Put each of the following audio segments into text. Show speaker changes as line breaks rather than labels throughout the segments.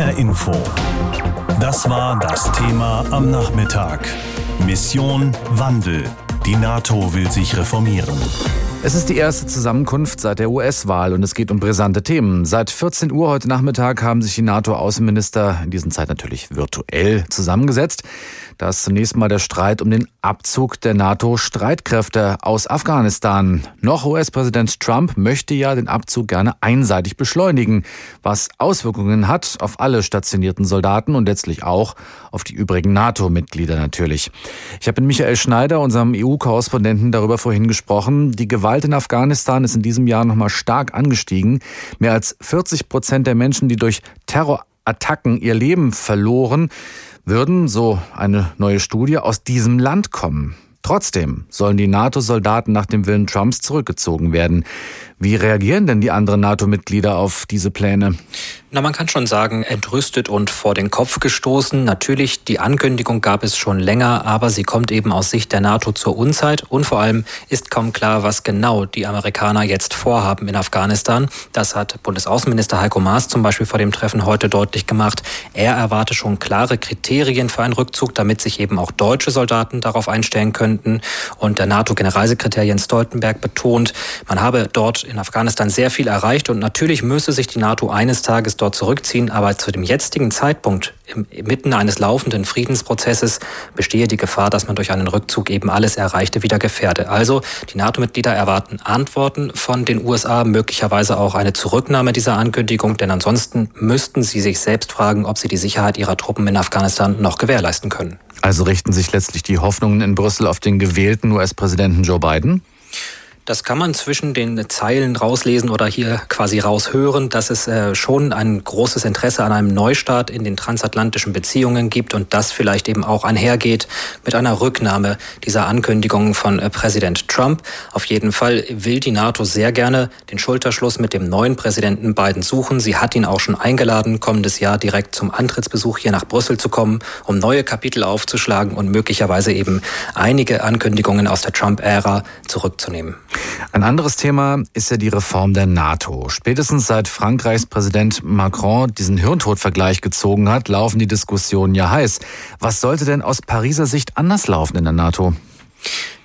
HR Info. Das war das Thema am Nachmittag. Mission Wandel. Die NATO will sich reformieren.
Es ist die erste Zusammenkunft seit der US-Wahl und es geht um brisante Themen. Seit 14 Uhr heute Nachmittag haben sich die NATO-Außenminister in diesen Zeit natürlich virtuell zusammengesetzt. Da ist zunächst mal der Streit um den Abzug der NATO-Streitkräfte aus Afghanistan. Noch US-Präsident Trump möchte ja den Abzug gerne einseitig beschleunigen, was Auswirkungen hat auf alle stationierten Soldaten und letztlich auch auf die übrigen NATO-Mitglieder natürlich. Ich habe mit Michael Schneider, unserem EU-Korrespondenten, darüber vorhin gesprochen. Die Gewalt in Afghanistan ist in diesem Jahr nochmal stark angestiegen. Mehr als 40 Prozent der Menschen, die durch Terrorattacken ihr Leben verloren, würden, so eine neue Studie, aus diesem Land kommen. Trotzdem sollen die NATO-Soldaten nach dem Willen Trumps zurückgezogen werden. Wie reagieren denn die anderen NATO-Mitglieder auf diese Pläne?
Na, man kann schon sagen, entrüstet und vor den Kopf gestoßen. Natürlich, die Ankündigung gab es schon länger, aber sie kommt eben aus Sicht der NATO zur Unzeit und vor allem ist kaum klar, was genau die Amerikaner jetzt vorhaben in Afghanistan. Das hat Bundesaußenminister Heiko Maas zum Beispiel vor dem Treffen heute deutlich gemacht. Er erwarte schon klare Kriterien für einen Rückzug, damit sich eben auch deutsche Soldaten darauf einstellen könnten. Und der NATO-Generalsekretär Jens Stoltenberg betont, man habe dort in Afghanistan sehr viel erreicht und natürlich müsse sich die NATO eines Tages dort zurückziehen, aber zu dem jetzigen Zeitpunkt, mitten eines laufenden Friedensprozesses, bestehe die Gefahr, dass man durch einen Rückzug eben alles Erreichte wieder gefährde. Also die NATO-Mitglieder erwarten Antworten von den USA, möglicherweise auch eine Zurücknahme dieser Ankündigung, denn ansonsten müssten sie sich selbst fragen, ob sie die Sicherheit ihrer Truppen in Afghanistan noch gewährleisten können.
Also richten sich letztlich die Hoffnungen in Brüssel auf den gewählten US-Präsidenten Joe Biden?
Das kann man zwischen den Zeilen rauslesen oder hier quasi raushören, dass es äh, schon ein großes Interesse an einem Neustart in den transatlantischen Beziehungen gibt und das vielleicht eben auch einhergeht mit einer Rücknahme dieser Ankündigungen von äh, Präsident Trump. Auf jeden Fall will die NATO sehr gerne den Schulterschluss mit dem neuen Präsidenten Biden suchen. Sie hat ihn auch schon eingeladen, kommendes Jahr direkt zum Antrittsbesuch hier nach Brüssel zu kommen, um neue Kapitel aufzuschlagen und möglicherweise eben einige Ankündigungen aus der Trump-Ära zurückzunehmen.
Ein anderes Thema ist ja die Reform der NATO. Spätestens seit Frankreichs Präsident Macron diesen Hirntodvergleich gezogen hat, laufen die Diskussionen ja heiß. Was sollte denn aus Pariser Sicht anders laufen in der NATO?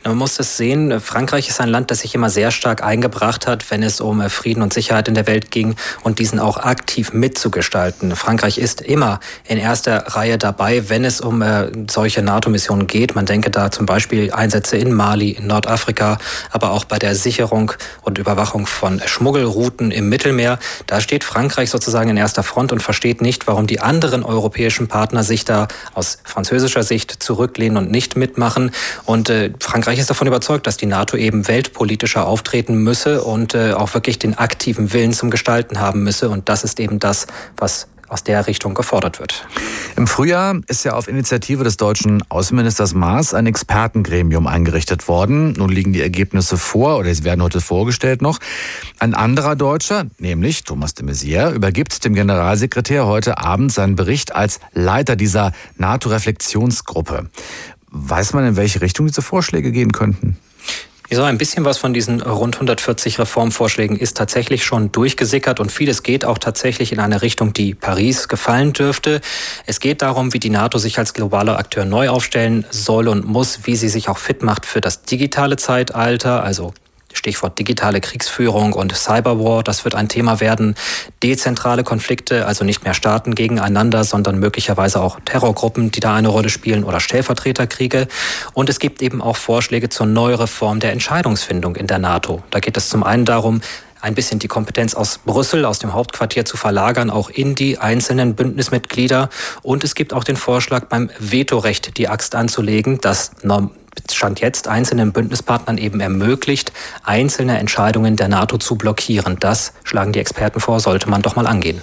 Man muss es sehen, Frankreich ist ein Land, das sich immer sehr stark eingebracht hat, wenn es um Frieden und Sicherheit in der Welt ging und diesen auch aktiv mitzugestalten. Frankreich ist immer in erster Reihe dabei, wenn es um äh, solche NATO-Missionen geht. Man denke da zum Beispiel Einsätze in Mali, in Nordafrika, aber auch bei der Sicherung und Überwachung von Schmuggelrouten im Mittelmeer. Da steht Frankreich sozusagen in erster Front und versteht nicht, warum die anderen europäischen Partner sich da aus französischer Sicht zurücklehnen und nicht mitmachen. Und äh, Frankreich Frankreich ist davon überzeugt, dass die NATO eben weltpolitischer auftreten müsse und äh, auch wirklich den aktiven Willen zum Gestalten haben müsse. Und das ist eben das, was aus der Richtung gefordert wird.
Im Frühjahr ist ja auf Initiative des deutschen Außenministers Maas ein Expertengremium eingerichtet worden. Nun liegen die Ergebnisse vor oder sie werden heute vorgestellt noch. Ein anderer Deutscher, nämlich Thomas de Maizière, übergibt dem Generalsekretär heute Abend seinen Bericht als Leiter dieser NATO-Reflexionsgruppe. Weiß man, in welche Richtung diese Vorschläge gehen könnten?
So ein bisschen was von diesen rund 140 Reformvorschlägen ist tatsächlich schon durchgesickert und vieles geht auch tatsächlich in eine Richtung, die Paris gefallen dürfte. Es geht darum, wie die NATO sich als globaler Akteur neu aufstellen soll und muss, wie sie sich auch fit macht für das digitale Zeitalter, also Stichwort digitale Kriegsführung und Cyberwar, das wird ein Thema werden. Dezentrale Konflikte, also nicht mehr Staaten gegeneinander, sondern möglicherweise auch Terrorgruppen, die da eine Rolle spielen oder Stellvertreterkriege. Und es gibt eben auch Vorschläge zur Neureform der Entscheidungsfindung in der NATO. Da geht es zum einen darum, ein bisschen die Kompetenz aus Brüssel, aus dem Hauptquartier zu verlagern, auch in die einzelnen Bündnismitglieder. Und es gibt auch den Vorschlag, beim Vetorecht die Axt anzulegen, das Stand jetzt einzelnen Bündnispartnern eben ermöglicht, einzelne Entscheidungen der NATO zu blockieren. Das schlagen die Experten vor, sollte man doch mal angehen.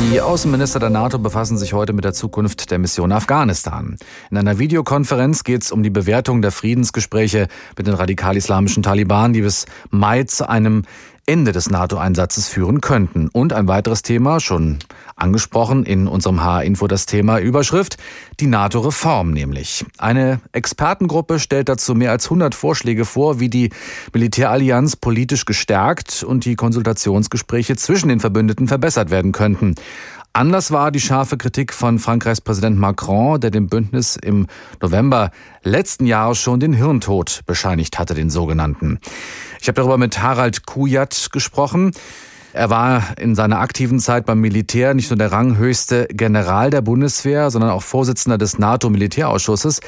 Die Außenminister der NATO befassen sich heute mit der Zukunft der Mission Afghanistan. In einer Videokonferenz geht es um die Bewertung der Friedensgespräche mit den radikal-islamischen Taliban, die bis Mai zu einem Ende des NATO-Einsatzes führen könnten. Und ein weiteres Thema, schon angesprochen in unserem H-Info das Thema Überschrift, die NATO-Reform nämlich. Eine Expertengruppe stellt dazu mehr als 100 Vorschläge vor, wie die Militärallianz politisch gestärkt und die Konsultationsgespräche zwischen den Verbündeten verbessert werden könnten. Anlass war die scharfe Kritik von Frankreichs Präsident Macron, der dem Bündnis im November letzten Jahres schon den Hirntod bescheinigt hatte, den sogenannten. Ich habe darüber mit Harald Kujat gesprochen. Er war in seiner aktiven Zeit beim Militär nicht nur der ranghöchste General der Bundeswehr, sondern auch Vorsitzender des NATO-Militärausschusses.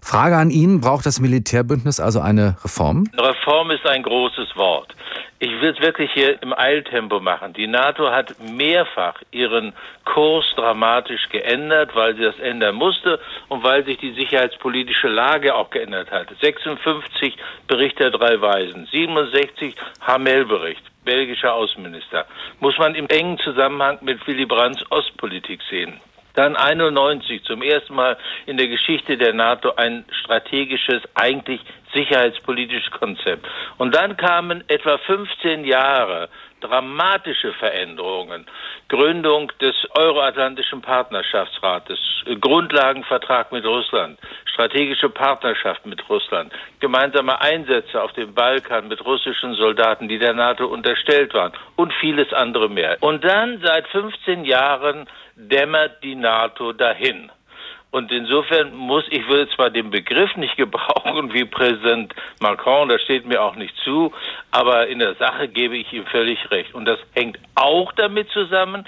Frage an ihn, braucht das Militärbündnis also eine Reform?
Reform ist ein großes Wort. Ich will es wirklich hier im Eiltempo machen. Die NATO hat mehrfach ihren Kurs dramatisch geändert, weil sie das ändern musste und weil sich die sicherheitspolitische Lage auch geändert hat. 56 Bericht der drei Weisen, 67 Hamel-Bericht, belgischer Außenminister. Muss man im engen Zusammenhang mit Willy Brandts Ostpolitik sehen. Dann 91 zum ersten Mal in der Geschichte der NATO ein strategisches, eigentlich sicherheitspolitisches Konzept. Und dann kamen etwa 15 Jahre dramatische Veränderungen. Gründung des Euroatlantischen Partnerschaftsrates, Grundlagenvertrag mit Russland, strategische Partnerschaft mit Russland, gemeinsame Einsätze auf dem Balkan mit russischen Soldaten, die der NATO unterstellt waren und vieles andere mehr. Und dann seit 15 Jahren dämmert die NATO dahin. Und insofern muss, ich würde zwar den Begriff nicht gebrauchen wie Präsident Macron, das steht mir auch nicht zu, aber in der Sache gebe ich ihm völlig recht. Und das hängt auch damit zusammen,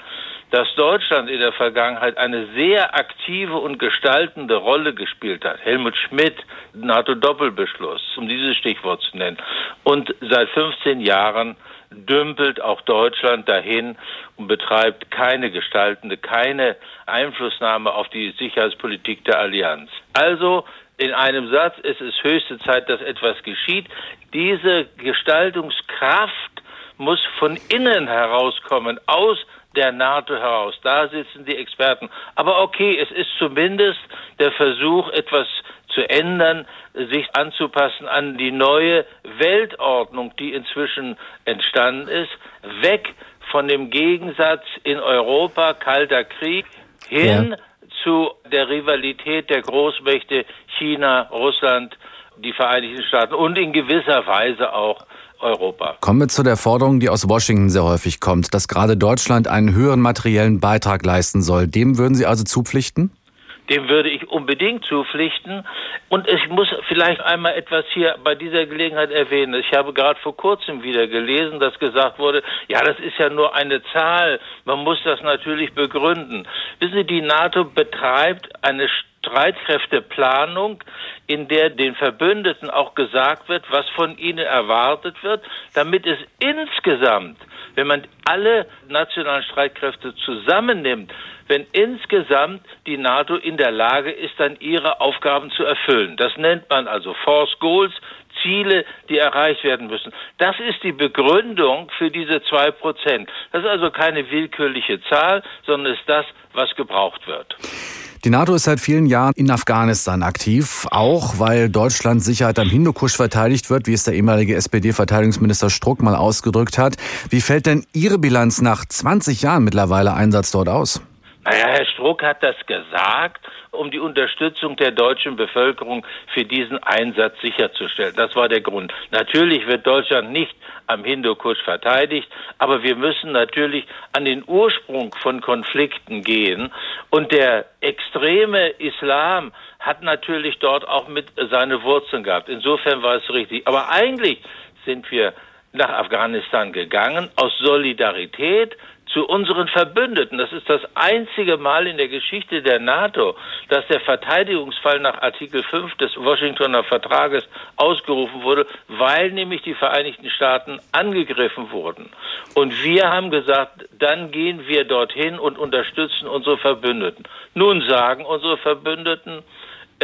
dass Deutschland in der Vergangenheit eine sehr aktive und gestaltende Rolle gespielt hat. Helmut Schmidt, NATO-Doppelbeschluss, um dieses Stichwort zu nennen. Und seit 15 Jahren dümpelt auch Deutschland dahin und betreibt keine gestaltende, keine Einflussnahme auf die Sicherheitspolitik der Allianz. Also in einem Satz, es ist höchste Zeit, dass etwas geschieht. Diese Gestaltungskraft muss von innen herauskommen, aus der NATO heraus. Da sitzen die Experten. Aber okay, es ist zumindest der Versuch, etwas zu ändern, sich anzupassen an die neue Weltordnung, die inzwischen entstanden ist, weg von dem Gegensatz in Europa Kalter Krieg hin ja. zu der Rivalität der Großmächte China, Russland, die Vereinigten Staaten und in gewisser Weise auch Europa.
Kommen wir zu der Forderung, die aus Washington sehr häufig kommt, dass gerade Deutschland einen höheren materiellen Beitrag leisten soll. Dem würden Sie also zupflichten?
Dem würde ich unbedingt zupflichten. Und ich muss vielleicht einmal etwas hier bei dieser Gelegenheit erwähnen. Ich habe gerade vor kurzem wieder gelesen, dass gesagt wurde, ja, das ist ja nur eine Zahl. Man muss das natürlich begründen. Wissen Sie, die NATO betreibt eine Streitkräfteplanung, in der den Verbündeten auch gesagt wird, was von ihnen erwartet wird, damit es insgesamt wenn man alle nationalen Streitkräfte zusammennimmt, wenn insgesamt die NATO in der Lage ist, dann ihre Aufgaben zu erfüllen. Das nennt man also Force Goals, Ziele, die erreicht werden müssen. Das ist die Begründung für diese zwei Prozent. Das ist also keine willkürliche Zahl, sondern ist das, was gebraucht wird.
Die NATO ist seit vielen Jahren in Afghanistan aktiv, auch weil Deutschlands Sicherheit am Hindukusch verteidigt wird, wie es der ehemalige SPD-Verteidigungsminister Struck mal ausgedrückt hat. Wie fällt denn Ihre Bilanz nach 20 Jahren mittlerweile Einsatz dort aus?
Naja, Herr Struck hat das gesagt, um die Unterstützung der deutschen Bevölkerung für diesen Einsatz sicherzustellen. Das war der Grund. Natürlich wird Deutschland nicht am Hindukusch verteidigt, aber wir müssen natürlich an den Ursprung von Konflikten gehen. Und der extreme Islam hat natürlich dort auch mit seine Wurzeln gehabt. Insofern war es richtig. Aber eigentlich sind wir nach Afghanistan gegangen aus Solidarität zu unseren Verbündeten. Das ist das einzige Mal in der Geschichte der NATO, dass der Verteidigungsfall nach Artikel 5 des Washingtoner Vertrages ausgerufen wurde, weil nämlich die Vereinigten Staaten angegriffen wurden. Und wir haben gesagt, dann gehen wir dorthin und unterstützen unsere Verbündeten. Nun sagen unsere Verbündeten,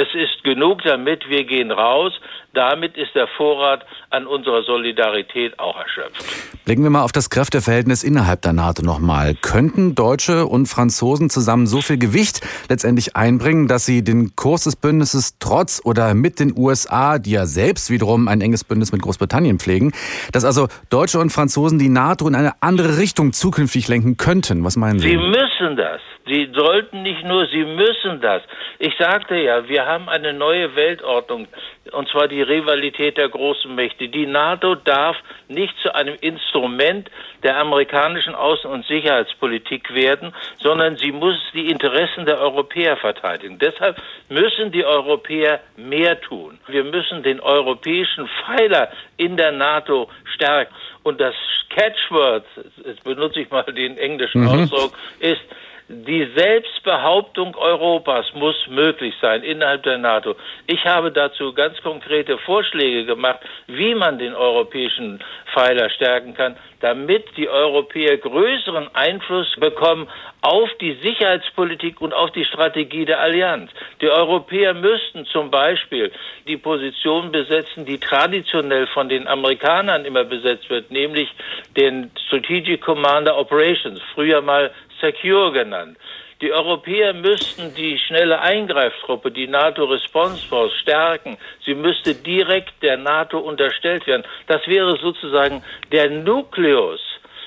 es ist genug damit, wir gehen raus. Damit ist der Vorrat an unserer Solidarität auch erschöpft.
Blicken wir mal auf das Kräfteverhältnis innerhalb der NATO nochmal. Könnten Deutsche und Franzosen zusammen so viel Gewicht letztendlich einbringen, dass sie den Kurs des Bündnisses trotz oder mit den USA, die ja selbst wiederum ein enges Bündnis mit Großbritannien pflegen, dass also Deutsche und Franzosen die NATO in eine andere Richtung zukünftig lenken könnten? Was meinen Sie?
Sie müssen das. Sie sollten nicht nur, sie müssen das. Ich sagte ja, wir haben eine neue Weltordnung, und zwar die Rivalität der großen Mächte. Die NATO darf nicht zu einem Instrument der amerikanischen Außen- und Sicherheitspolitik werden, sondern sie muss die Interessen der Europäer verteidigen. Deshalb müssen die Europäer mehr tun. Wir müssen den europäischen Pfeiler in der NATO stärken. Und das Catchword, jetzt benutze ich mal den englischen mhm. Ausdruck, ist die Selbstbehauptung Europas muss möglich sein innerhalb der NATO. Ich habe dazu ganz konkrete Vorschläge gemacht, wie man den europäischen Pfeiler stärken kann, damit die Europäer größeren Einfluss bekommen auf die Sicherheitspolitik und auf die Strategie der Allianz. Die Europäer müssten zum Beispiel die Position besetzen, die traditionell von den Amerikanern immer besetzt wird, nämlich den Strategic Commander Operations, früher mal Secure genannt. Die Europäer müssten die schnelle Eingreiftruppe, die NATO Response Force, stärken. Sie müsste direkt der NATO unterstellt werden. Das wäre sozusagen der Nukleus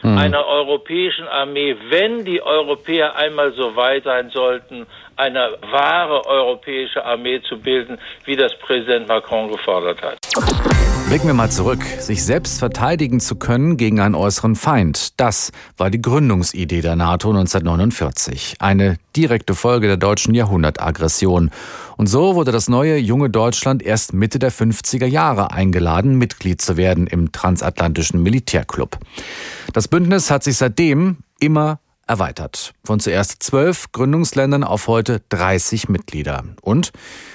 mhm. einer europäischen Armee, wenn die Europäer einmal so weit sein sollten, eine wahre europäische Armee zu bilden, wie das Präsident Macron gefordert hat.
Blicken wir mal zurück. Sich selbst verteidigen zu können gegen einen äußeren Feind, das war die Gründungsidee der NATO 1949. Eine direkte Folge der deutschen Jahrhundertaggression. Und so wurde das neue junge Deutschland erst Mitte der 50er Jahre eingeladen, Mitglied zu werden im transatlantischen Militärclub. Das Bündnis hat sich seitdem immer erweitert. Von zuerst zwölf Gründungsländern auf heute 30 Mitglieder. Und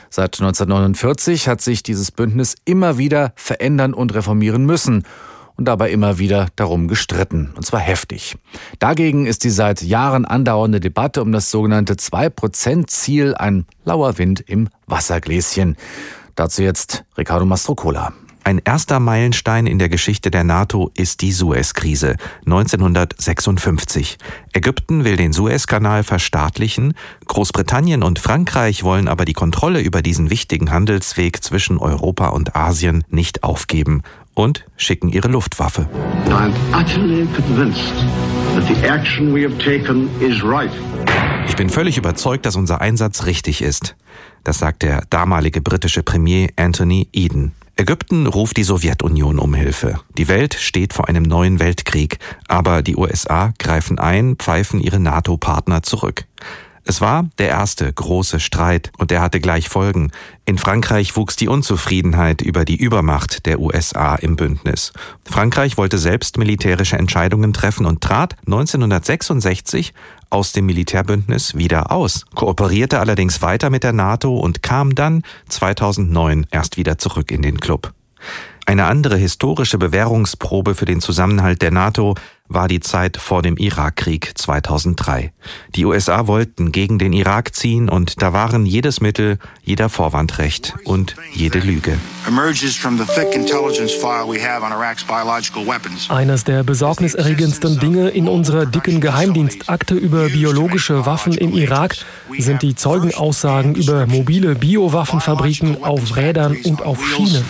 Seit 1949 hat sich dieses Bündnis immer wieder verändern und reformieren müssen und dabei immer wieder darum gestritten, und zwar heftig. Dagegen ist die seit Jahren andauernde Debatte um das sogenannte 2-Prozent-Ziel ein lauer Wind im Wassergläschen. Dazu jetzt Ricardo Mastrocola.
Ein erster Meilenstein in der Geschichte der NATO ist die Suez-Krise 1956. Ägypten will den Suezkanal verstaatlichen, Großbritannien und Frankreich wollen aber die Kontrolle über diesen wichtigen Handelsweg zwischen Europa und Asien nicht aufgeben und schicken ihre Luftwaffe. Ich bin völlig überzeugt, dass unser Einsatz richtig ist. Das sagt der damalige britische Premier Anthony Eden. Ägypten ruft die Sowjetunion um Hilfe. Die Welt steht vor einem neuen Weltkrieg, aber die USA greifen ein, pfeifen ihre NATO-Partner zurück. Es war der erste große Streit und der hatte gleich Folgen. In Frankreich wuchs die Unzufriedenheit über die Übermacht der USA im Bündnis. Frankreich wollte selbst militärische Entscheidungen treffen und trat 1966 aus dem Militärbündnis wieder aus, kooperierte allerdings weiter mit der NATO und kam dann 2009 erst wieder zurück in den Club. Eine andere historische Bewährungsprobe für den Zusammenhalt der NATO war die Zeit vor dem Irakkrieg 2003. Die USA wollten gegen den Irak ziehen und da waren jedes Mittel, jeder Vorwand recht und jede Lüge.
Eines der besorgniserregendsten Dinge in unserer dicken Geheimdienstakte über biologische Waffen im Irak sind die Zeugenaussagen über mobile Biowaffenfabriken auf Rädern und auf Schienen.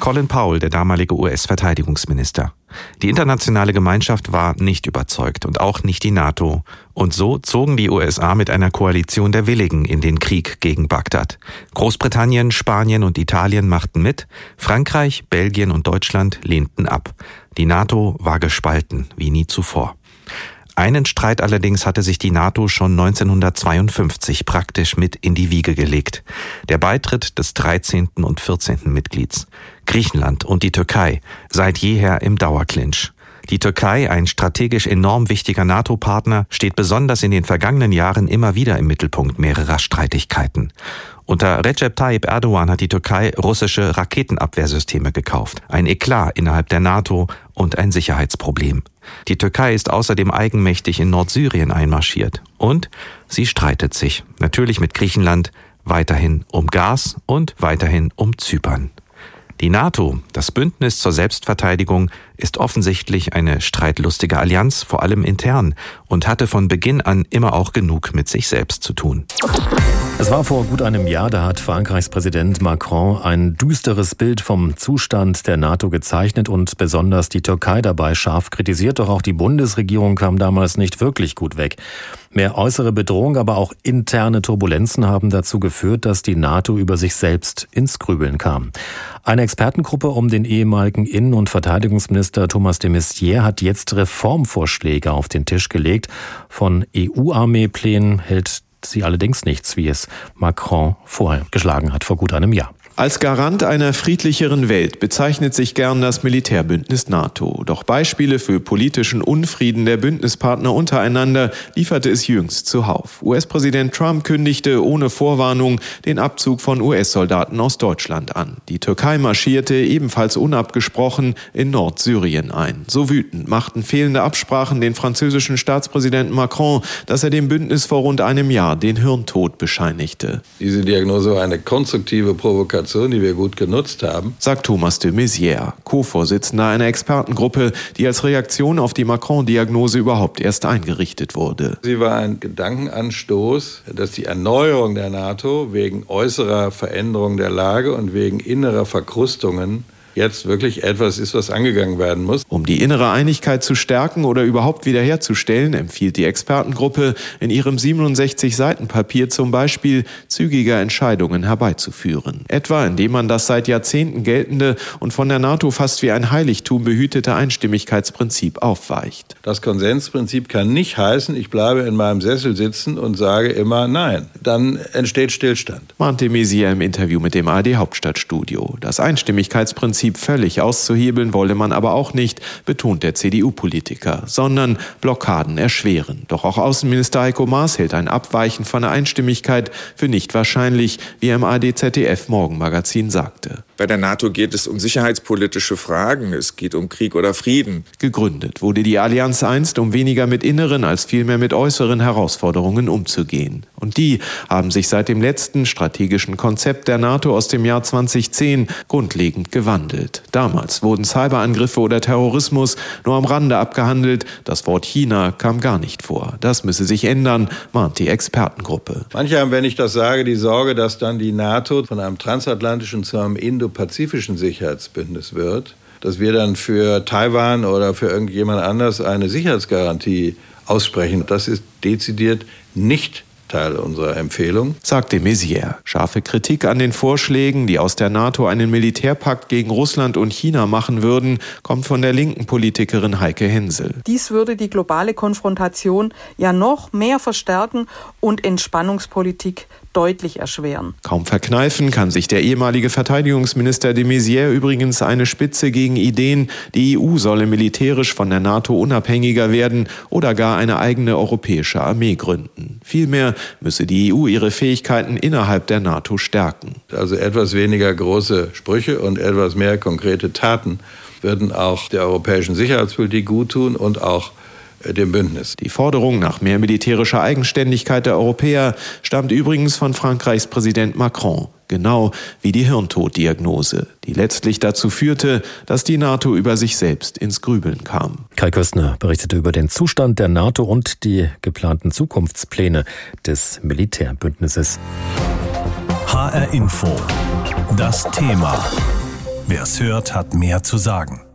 Colin Powell, der damalige US-Verteidigungsminister. Die internationale Gemeinschaft war nicht überzeugt und auch nicht die NATO. Und so zogen die USA mit einer Koalition der Willigen in den Krieg gegen Bagdad. Großbritannien, Spanien und Italien machten mit, Frankreich, Belgien und Deutschland lehnten ab. Die NATO war gespalten wie nie zuvor. Einen Streit allerdings hatte sich die NATO schon 1952 praktisch mit in die Wiege gelegt. Der Beitritt des 13. und 14. Mitglieds. Griechenland und die Türkei seit jeher im Dauerclinch. Die Türkei, ein strategisch enorm wichtiger NATO-Partner, steht besonders in den vergangenen Jahren immer wieder im Mittelpunkt mehrerer Streitigkeiten. Unter Recep Tayyip Erdogan hat die Türkei russische Raketenabwehrsysteme gekauft. Ein Eklat innerhalb der NATO und ein Sicherheitsproblem. Die Türkei ist außerdem eigenmächtig in Nordsyrien einmarschiert. Und sie streitet sich, natürlich mit Griechenland, weiterhin um Gas und weiterhin um Zypern. Die NATO, das Bündnis zur Selbstverteidigung, ist offensichtlich eine streitlustige Allianz, vor allem intern, und hatte von Beginn an immer auch genug mit sich selbst zu tun.
Es war vor gut einem Jahr, da hat Frankreichs Präsident Macron ein düsteres Bild vom Zustand der NATO gezeichnet und besonders die Türkei dabei scharf kritisiert. Doch auch die Bundesregierung kam damals nicht wirklich gut weg. Mehr äußere Bedrohung, aber auch interne Turbulenzen haben dazu geführt, dass die NATO über sich selbst ins Grübeln kam. Eine Expertengruppe um den ehemaligen Innen- und Verteidigungsminister Thomas de Maizière hat jetzt Reformvorschläge auf den Tisch gelegt. Von EU-Armeeplänen hält sie allerdings nichts, wie es Macron vorgeschlagen hat vor gut einem Jahr.
Als Garant einer friedlicheren Welt bezeichnet sich gern das Militärbündnis NATO. Doch Beispiele für politischen Unfrieden der Bündnispartner untereinander lieferte es jüngst zuhauf. US-Präsident Trump kündigte ohne Vorwarnung den Abzug von US-Soldaten aus Deutschland an. Die Türkei marschierte ebenfalls unabgesprochen in Nordsyrien ein. So wütend machten fehlende Absprachen den französischen Staatspräsidenten Macron, dass er dem Bündnis vor rund einem Jahr den Hirntod bescheinigte.
Diese Diagnose war eine konstruktive Provokation Information, die wir gut genutzt haben.
Sagt Thomas de Maizière, Co-Vorsitzender einer Expertengruppe, die als Reaktion auf die Macron-Diagnose überhaupt erst eingerichtet wurde.
Sie war ein Gedankenanstoß, dass die Erneuerung der NATO wegen äußerer Veränderung der Lage und wegen innerer Verkrustungen jetzt wirklich etwas ist, was angegangen werden muss.
Um die innere Einigkeit zu stärken oder überhaupt wiederherzustellen, empfiehlt die Expertengruppe in ihrem 67 Seiten Papier zum Beispiel zügiger Entscheidungen herbeizuführen. Etwa indem man das seit Jahrzehnten geltende und von der NATO fast wie ein Heiligtum behütete Einstimmigkeitsprinzip aufweicht.
Das Konsensprinzip kann nicht heißen, ich bleibe in meinem Sessel sitzen und sage immer Nein. Dann entsteht Stillstand.
Mahnte Mesier im Interview mit dem AD Hauptstadtstudio. Das Einstimmigkeitsprinzip Prinzip völlig auszuhebeln wolle man aber auch nicht, betont der CDU-Politiker, sondern Blockaden erschweren. Doch auch Außenminister Heiko Maas hält ein Abweichen von der Einstimmigkeit für nicht wahrscheinlich, wie er im AD-ZDF Morgenmagazin sagte.
Bei der NATO geht es um sicherheitspolitische Fragen, es geht um Krieg oder Frieden.
Gegründet wurde die Allianz einst, um weniger mit inneren als vielmehr mit äußeren Herausforderungen umzugehen. Und die haben sich seit dem letzten strategischen Konzept der NATO aus dem Jahr 2010 grundlegend gewandelt. Damals wurden Cyberangriffe oder Terrorismus nur am Rande abgehandelt, das Wort China kam gar nicht vor. Das müsse sich ändern, mahnt die Expertengruppe.
Manche haben, wenn ich das sage, die Sorge, dass dann die NATO von einem transatlantischen zu einem Indo indopazifischen Sicherheitsbündnis wird, dass wir dann für Taiwan oder für irgendjemand anders eine Sicherheitsgarantie aussprechen. Das ist dezidiert nicht Teil unserer Empfehlung.
Sagte Maizière. Scharfe Kritik an den Vorschlägen, die aus der NATO einen Militärpakt gegen Russland und China machen würden, kommt von der linken Politikerin Heike Hensel.
Dies würde die globale Konfrontation ja noch mehr verstärken und Entspannungspolitik deutlich erschweren.
Kaum verkneifen kann sich der ehemalige Verteidigungsminister de Maizière übrigens eine Spitze gegen Ideen, die EU solle militärisch von der NATO unabhängiger werden oder gar eine eigene europäische Armee gründen. Vielmehr müsse die EU ihre Fähigkeiten innerhalb der NATO stärken.
Also etwas weniger große Sprüche und etwas mehr konkrete Taten würden auch der europäischen Sicherheitspolitik guttun und auch dem Bündnis.
Die Forderung nach mehr militärischer Eigenständigkeit der Europäer stammt übrigens von Frankreichs Präsident Macron, genau wie die Hirntoddiagnose, die letztlich dazu führte, dass die NATO über sich selbst ins Grübeln kam.
Kai Köstner berichtete über den Zustand der NATO und die geplanten Zukunftspläne des Militärbündnisses.
HR Info. Das Thema. Wer es hört, hat mehr zu sagen.